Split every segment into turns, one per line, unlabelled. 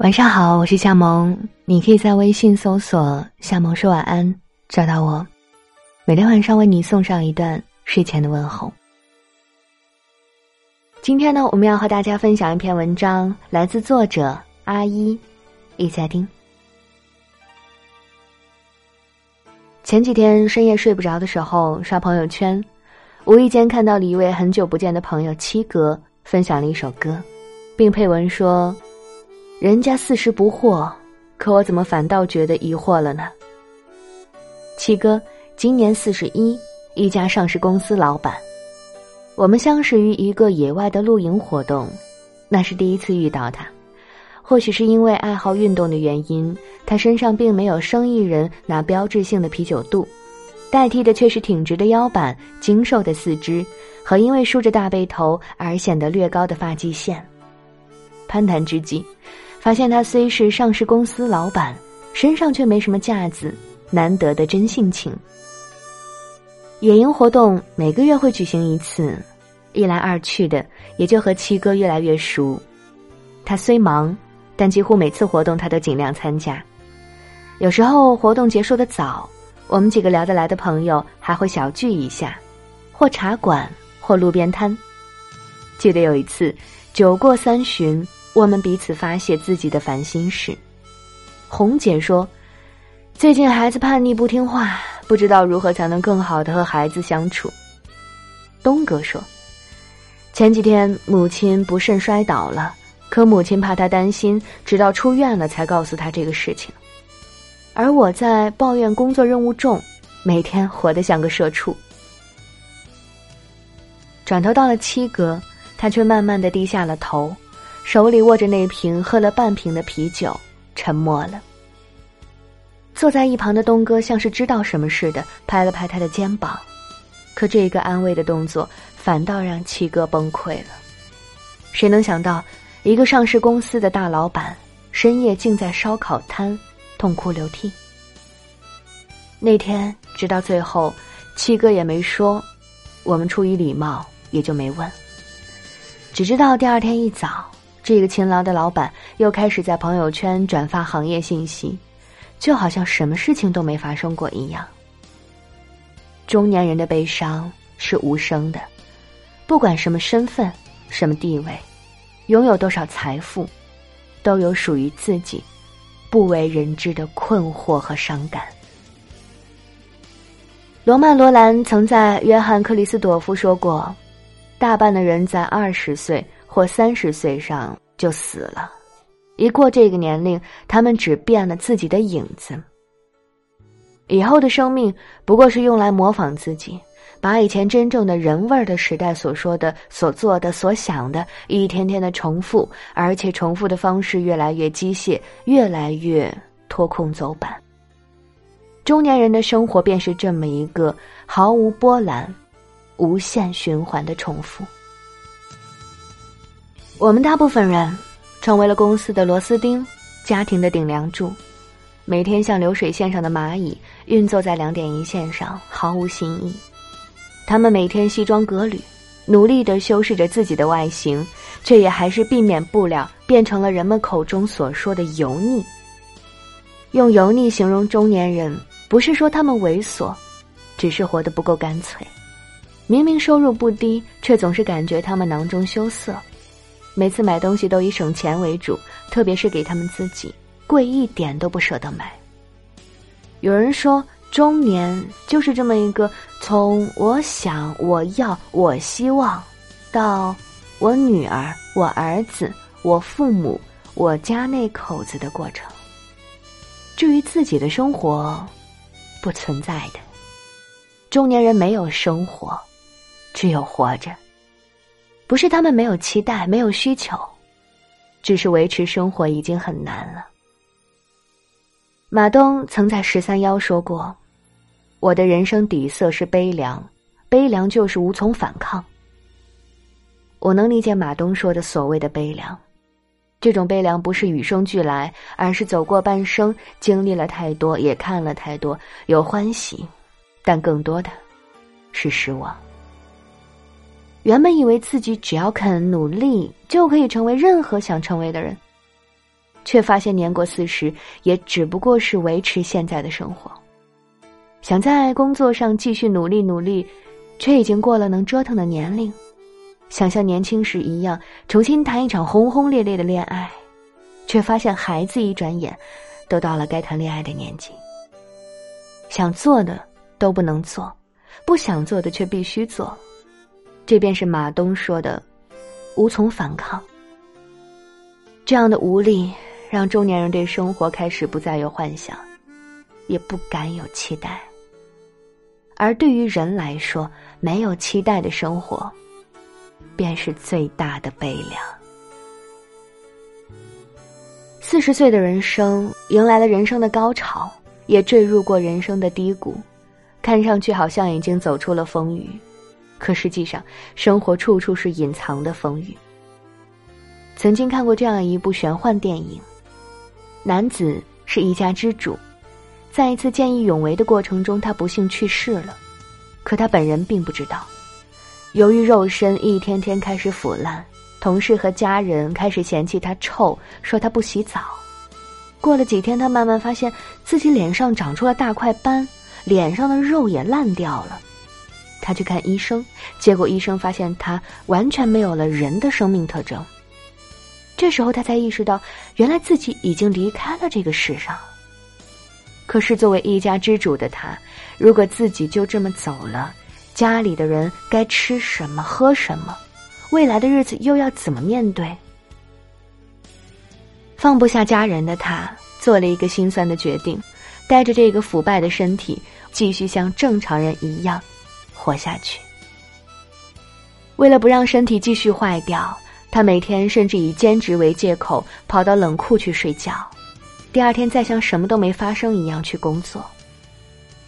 晚上好，我是夏萌，你可以在微信搜索“夏萌说晚安”找到我，每天晚上为你送上一段睡前的问候。今天呢，我们要和大家分享一篇文章，来自作者阿一，一起来听。前几天深夜睡不着的时候，刷朋友圈，无意间看到了一位很久不见的朋友七哥分享了一首歌，并配文说。人家四十不惑，可我怎么反倒觉得疑惑了呢？七哥今年四十一，一家上市公司老板。我们相识于一个野外的露营活动，那是第一次遇到他。或许是因为爱好运动的原因，他身上并没有生意人那标志性的啤酒肚，代替的却是挺直的腰板、精瘦的四肢和因为梳着大背头而显得略高的发际线。攀谈之际。发现他虽是上市公司老板，身上却没什么架子，难得的真性情。野营活动每个月会举行一次，一来二去的也就和七哥越来越熟。他虽忙，但几乎每次活动他都尽量参加。有时候活动结束的早，我们几个聊得来的朋友还会小聚一下，或茶馆，或路边摊。记得有一次，酒过三巡。我们彼此发泄自己的烦心事。红姐说：“最近孩子叛逆不听话，不知道如何才能更好的和孩子相处。”东哥说：“前几天母亲不慎摔倒了，可母亲怕他担心，直到出院了才告诉他这个事情。”而我在抱怨工作任务重，每天活得像个社畜。转头到了七哥，他却慢慢的低下了头。手里握着那瓶喝了半瓶的啤酒，沉默了。坐在一旁的东哥像是知道什么似的，拍了拍他的肩膀，可这个安慰的动作反倒让七哥崩溃了。谁能想到，一个上市公司的大老板，深夜竟在烧烤摊痛哭流涕？那天直到最后，七哥也没说，我们出于礼貌也就没问，只知道第二天一早。这个勤劳的老板又开始在朋友圈转发行业信息，就好像什么事情都没发生过一样。中年人的悲伤是无声的，不管什么身份、什么地位，拥有多少财富，都有属于自己不为人知的困惑和伤感。罗曼·罗兰曾在《约翰·克里斯朵夫》说过：“大半的人在二十岁。”或三十岁上就死了，一过这个年龄，他们只变了自己的影子。以后的生命不过是用来模仿自己，把以前真正的人味儿的时代所说的、所做的、所想的，一天天的重复，而且重复的方式越来越机械，越来越脱空走板。中年人的生活便是这么一个毫无波澜、无限循环的重复。我们大部分人成为了公司的螺丝钉，家庭的顶梁柱，每天像流水线上的蚂蚁运作在两点一线上，毫无新意。他们每天西装革履，努力的修饰着自己的外形，却也还是避免不了变成了人们口中所说的油腻。用油腻形容中年人，不是说他们猥琐，只是活得不够干脆。明明收入不低，却总是感觉他们囊中羞涩。每次买东西都以省钱为主，特别是给他们自己，贵一点都不舍得买。有人说，中年就是这么一个从我想、我要、我希望，到我女儿、我儿子、我父母、我家那口子的过程。至于自己的生活，不存在的。中年人没有生活，只有活着。不是他们没有期待，没有需求，只是维持生活已经很难了。马东曾在十三幺说过：“我的人生底色是悲凉，悲凉就是无从反抗。”我能理解马东说的所谓的悲凉，这种悲凉不是与生俱来，而是走过半生，经历了太多，也看了太多，有欢喜，但更多的是失望。原本以为自己只要肯努力，就可以成为任何想成为的人，却发现年过四十，也只不过是维持现在的生活。想在工作上继续努力努力，却已经过了能折腾的年龄。想像年轻时一样重新谈一场轰轰烈烈的恋爱，却发现孩子一转眼都到了该谈恋爱的年纪。想做的都不能做，不想做的却必须做，这便是马东说的“无从反抗”。这样的无力，让中年人对生活开始不再有幻想，也不敢有期待。而对于人来说，没有期待的生活，便是最大的悲凉。四十岁的人生，迎来了人生的高潮。也坠入过人生的低谷，看上去好像已经走出了风雨，可实际上，生活处处是隐藏的风雨。曾经看过这样一部玄幻电影：男子是一家之主，在一次见义勇为的过程中，他不幸去世了，可他本人并不知道。由于肉身一天天开始腐烂，同事和家人开始嫌弃他臭，说他不洗澡。过了几天，他慢慢发现自己脸上长出了大块斑，脸上的肉也烂掉了。他去看医生，结果医生发现他完全没有了人的生命特征。这时候他才意识到，原来自己已经离开了这个世上。可是作为一家之主的他，如果自己就这么走了，家里的人该吃什么喝什么？未来的日子又要怎么面对？放不下家人的他，做了一个心酸的决定，带着这个腐败的身体，继续像正常人一样活下去。为了不让身体继续坏掉，他每天甚至以兼职为借口跑到冷库去睡觉，第二天再像什么都没发生一样去工作。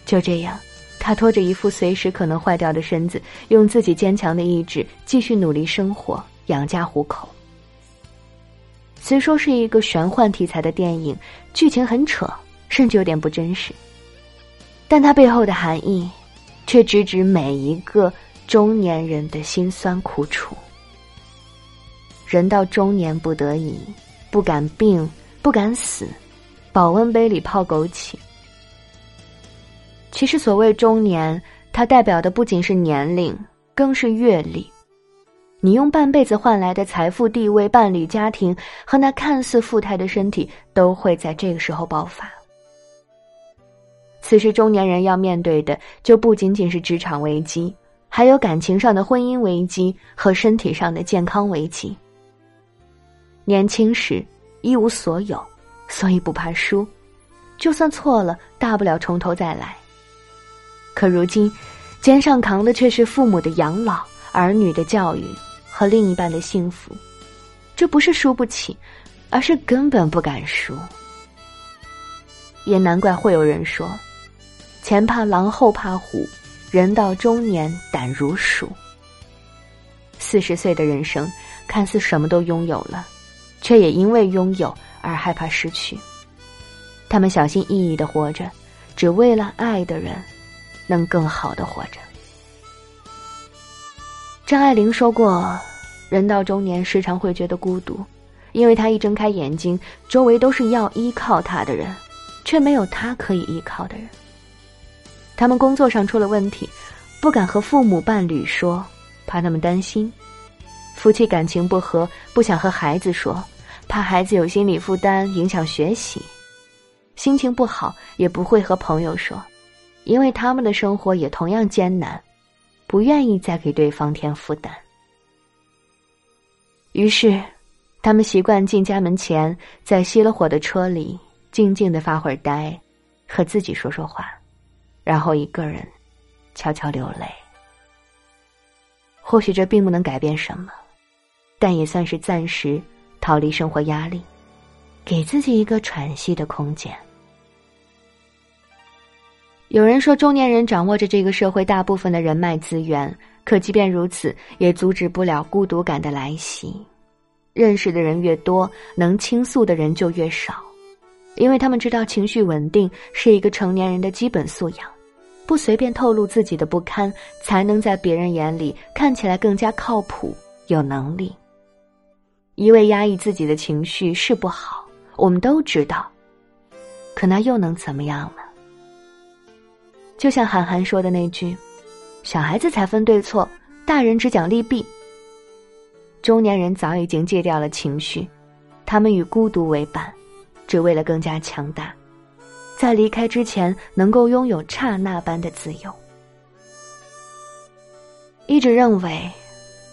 就这样，他拖着一副随时可能坏掉的身子，用自己坚强的意志继续努力生活，养家糊口。虽说是一个玄幻题材的电影，剧情很扯，甚至有点不真实，但它背后的含义，却直指每一个中年人的辛酸苦楚。人到中年不得已，不敢病，不敢死，保温杯里泡枸杞。其实所谓中年，它代表的不仅是年龄，更是阅历。你用半辈子换来的财富、地位、伴侣、家庭和那看似富态的身体，都会在这个时候爆发。此时，中年人要面对的就不仅仅是职场危机，还有感情上的婚姻危机和身体上的健康危机。年轻时一无所有，所以不怕输，就算错了，大不了从头再来。可如今，肩上扛的却是父母的养老、儿女的教育。和另一半的幸福，这不是输不起，而是根本不敢输。也难怪会有人说：“前怕狼后怕虎，人到中年胆如鼠。”四十岁的人生看似什么都拥有了，却也因为拥有而害怕失去。他们小心翼翼的活着，只为了爱的人能更好的活着。张爱玲说过：“人到中年，时常会觉得孤独，因为他一睁开眼睛，周围都是要依靠他的人，却没有他可以依靠的人。他们工作上出了问题，不敢和父母、伴侣说，怕他们担心；夫妻感情不和，不想和孩子说，怕孩子有心理负担，影响学习；心情不好，也不会和朋友说，因为他们的生活也同样艰难。”不愿意再给对方添负担，于是，他们习惯进家门前，在熄了火的车里静静的发会儿呆，和自己说说话，然后一个人悄悄流泪。或许这并不能改变什么，但也算是暂时逃离生活压力，给自己一个喘息的空间。有人说，中年人掌握着这个社会大部分的人脉资源，可即便如此，也阻止不了孤独感的来袭。认识的人越多，能倾诉的人就越少，因为他们知道情绪稳定是一个成年人的基本素养，不随便透露自己的不堪，才能在别人眼里看起来更加靠谱、有能力。一味压抑自己的情绪是不好，我们都知道。可那又能怎么样呢？就像韩寒说的那句：“小孩子才分对错，大人只讲利弊。”中年人早已经戒掉了情绪，他们与孤独为伴，只为了更加强大，在离开之前能够拥有刹那般的自由。一直认为，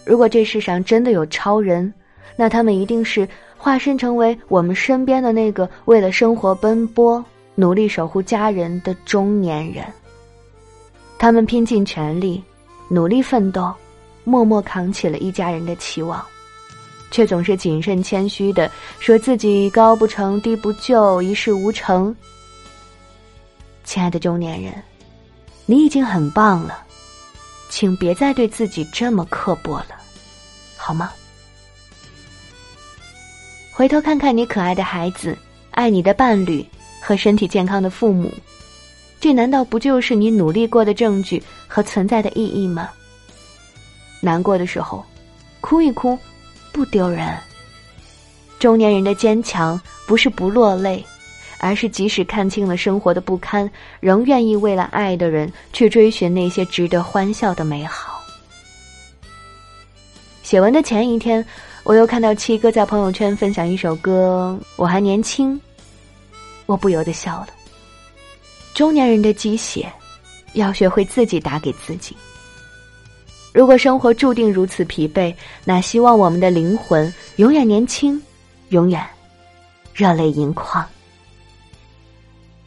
如果这世上真的有超人，那他们一定是化身成为我们身边的那个为了生活奔波、努力守护家人的中年人。他们拼尽全力，努力奋斗，默默扛起了一家人的期望，却总是谨慎谦虚的说自己高不成低不就，一事无成。亲爱的中年人，你已经很棒了，请别再对自己这么刻薄了，好吗？回头看看你可爱的孩子、爱你的伴侣和身体健康的父母。这难道不就是你努力过的证据和存在的意义吗？难过的时候，哭一哭，不丢人。中年人的坚强不是不落泪，而是即使看清了生活的不堪，仍愿意为了爱的人去追寻那些值得欢笑的美好。写文的前一天，我又看到七哥在朋友圈分享一首歌，我还年轻，我不由得笑了。中年人的鸡血，要学会自己打给自己。如果生活注定如此疲惫，那希望我们的灵魂永远年轻，永远热泪盈眶。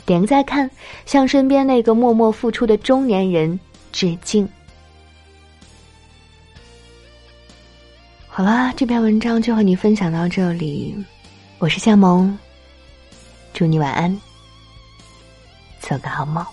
点个再看，向身边那个默默付出的中年人致敬。好啦，这篇文章就和你分享到这里，我是夏萌，祝你晚安。做个好梦。